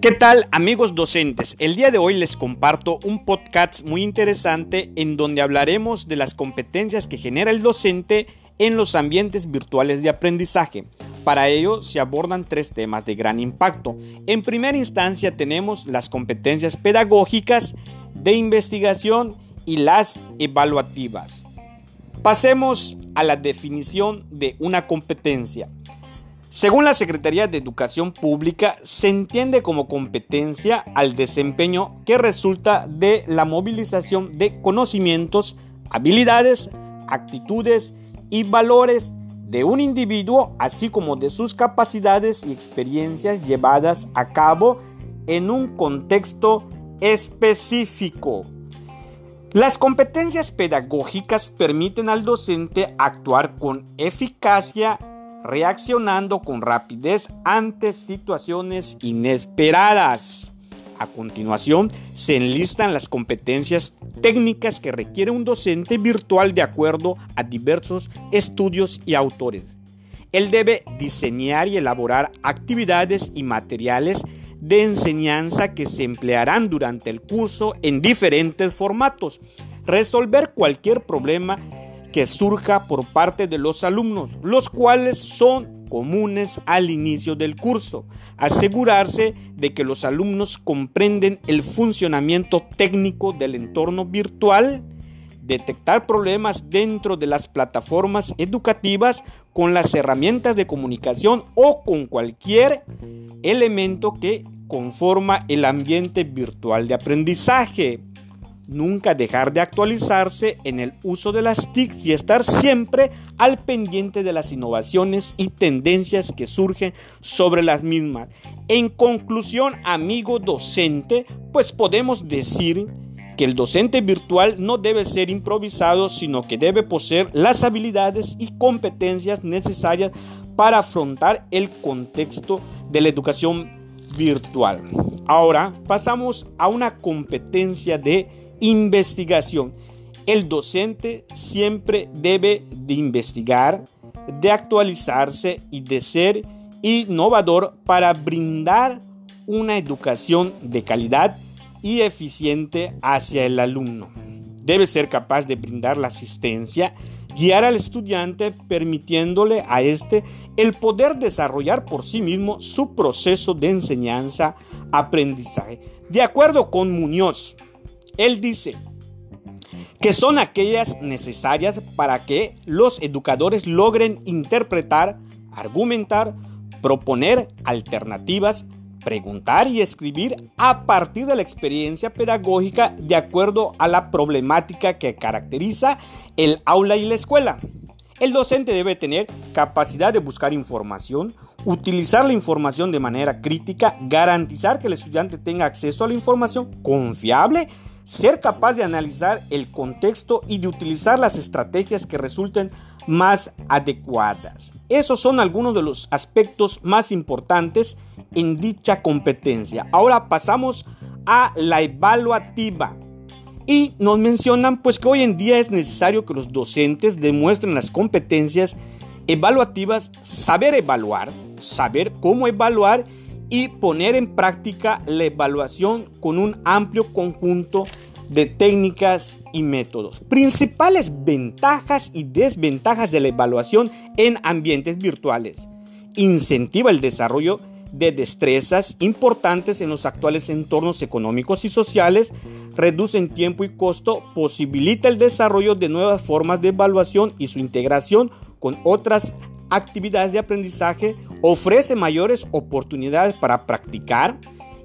¿Qué tal amigos docentes? El día de hoy les comparto un podcast muy interesante en donde hablaremos de las competencias que genera el docente en los ambientes virtuales de aprendizaje. Para ello se abordan tres temas de gran impacto. En primera instancia tenemos las competencias pedagógicas, de investigación y las evaluativas. Pasemos a la definición de una competencia. Según la Secretaría de Educación Pública, se entiende como competencia al desempeño que resulta de la movilización de conocimientos, habilidades, actitudes y valores de un individuo, así como de sus capacidades y experiencias llevadas a cabo en un contexto específico. Las competencias pedagógicas permiten al docente actuar con eficacia reaccionando con rapidez ante situaciones inesperadas. A continuación, se enlistan las competencias técnicas que requiere un docente virtual de acuerdo a diversos estudios y autores. Él debe diseñar y elaborar actividades y materiales de enseñanza que se emplearán durante el curso en diferentes formatos, resolver cualquier problema que surja por parte de los alumnos, los cuales son comunes al inicio del curso. Asegurarse de que los alumnos comprenden el funcionamiento técnico del entorno virtual, detectar problemas dentro de las plataformas educativas con las herramientas de comunicación o con cualquier elemento que conforma el ambiente virtual de aprendizaje nunca dejar de actualizarse en el uso de las TIC y estar siempre al pendiente de las innovaciones y tendencias que surgen sobre las mismas. En conclusión, amigo docente, pues podemos decir que el docente virtual no debe ser improvisado, sino que debe poseer las habilidades y competencias necesarias para afrontar el contexto de la educación virtual. Ahora pasamos a una competencia de Investigación. El docente siempre debe de investigar, de actualizarse y de ser innovador para brindar una educación de calidad y eficiente hacia el alumno. Debe ser capaz de brindar la asistencia, guiar al estudiante permitiéndole a este el poder desarrollar por sí mismo su proceso de enseñanza-aprendizaje. De acuerdo con Muñoz, él dice que son aquellas necesarias para que los educadores logren interpretar, argumentar, proponer alternativas, preguntar y escribir a partir de la experiencia pedagógica de acuerdo a la problemática que caracteriza el aula y la escuela. El docente debe tener capacidad de buscar información, utilizar la información de manera crítica, garantizar que el estudiante tenga acceso a la información confiable ser capaz de analizar el contexto y de utilizar las estrategias que resulten más adecuadas. Esos son algunos de los aspectos más importantes en dicha competencia. Ahora pasamos a la evaluativa. Y nos mencionan pues que hoy en día es necesario que los docentes demuestren las competencias evaluativas, saber evaluar, saber cómo evaluar y poner en práctica la evaluación con un amplio conjunto de técnicas y métodos. Principales ventajas y desventajas de la evaluación en ambientes virtuales. Incentiva el desarrollo de destrezas importantes en los actuales entornos económicos y sociales, reduce tiempo y costo, posibilita el desarrollo de nuevas formas de evaluación y su integración con otras actividades de aprendizaje, ofrece mayores oportunidades para practicar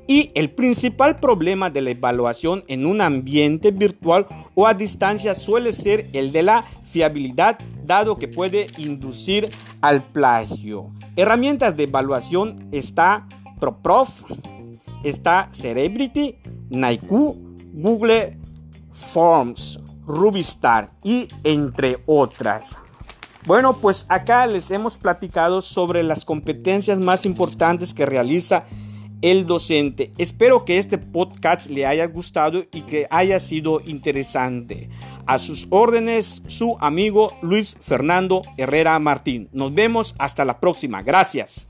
y el principal problema de la evaluación en un ambiente virtual o a distancia suele ser el de la fiabilidad, dado que puede inducir al plagio. Herramientas de evaluación está ProProf, está Cerebrity, Naiku, Google Forms, Rubistar y entre otras. Bueno, pues acá les hemos platicado sobre las competencias más importantes que realiza el docente. Espero que este podcast le haya gustado y que haya sido interesante. A sus órdenes, su amigo Luis Fernando Herrera Martín. Nos vemos hasta la próxima. Gracias.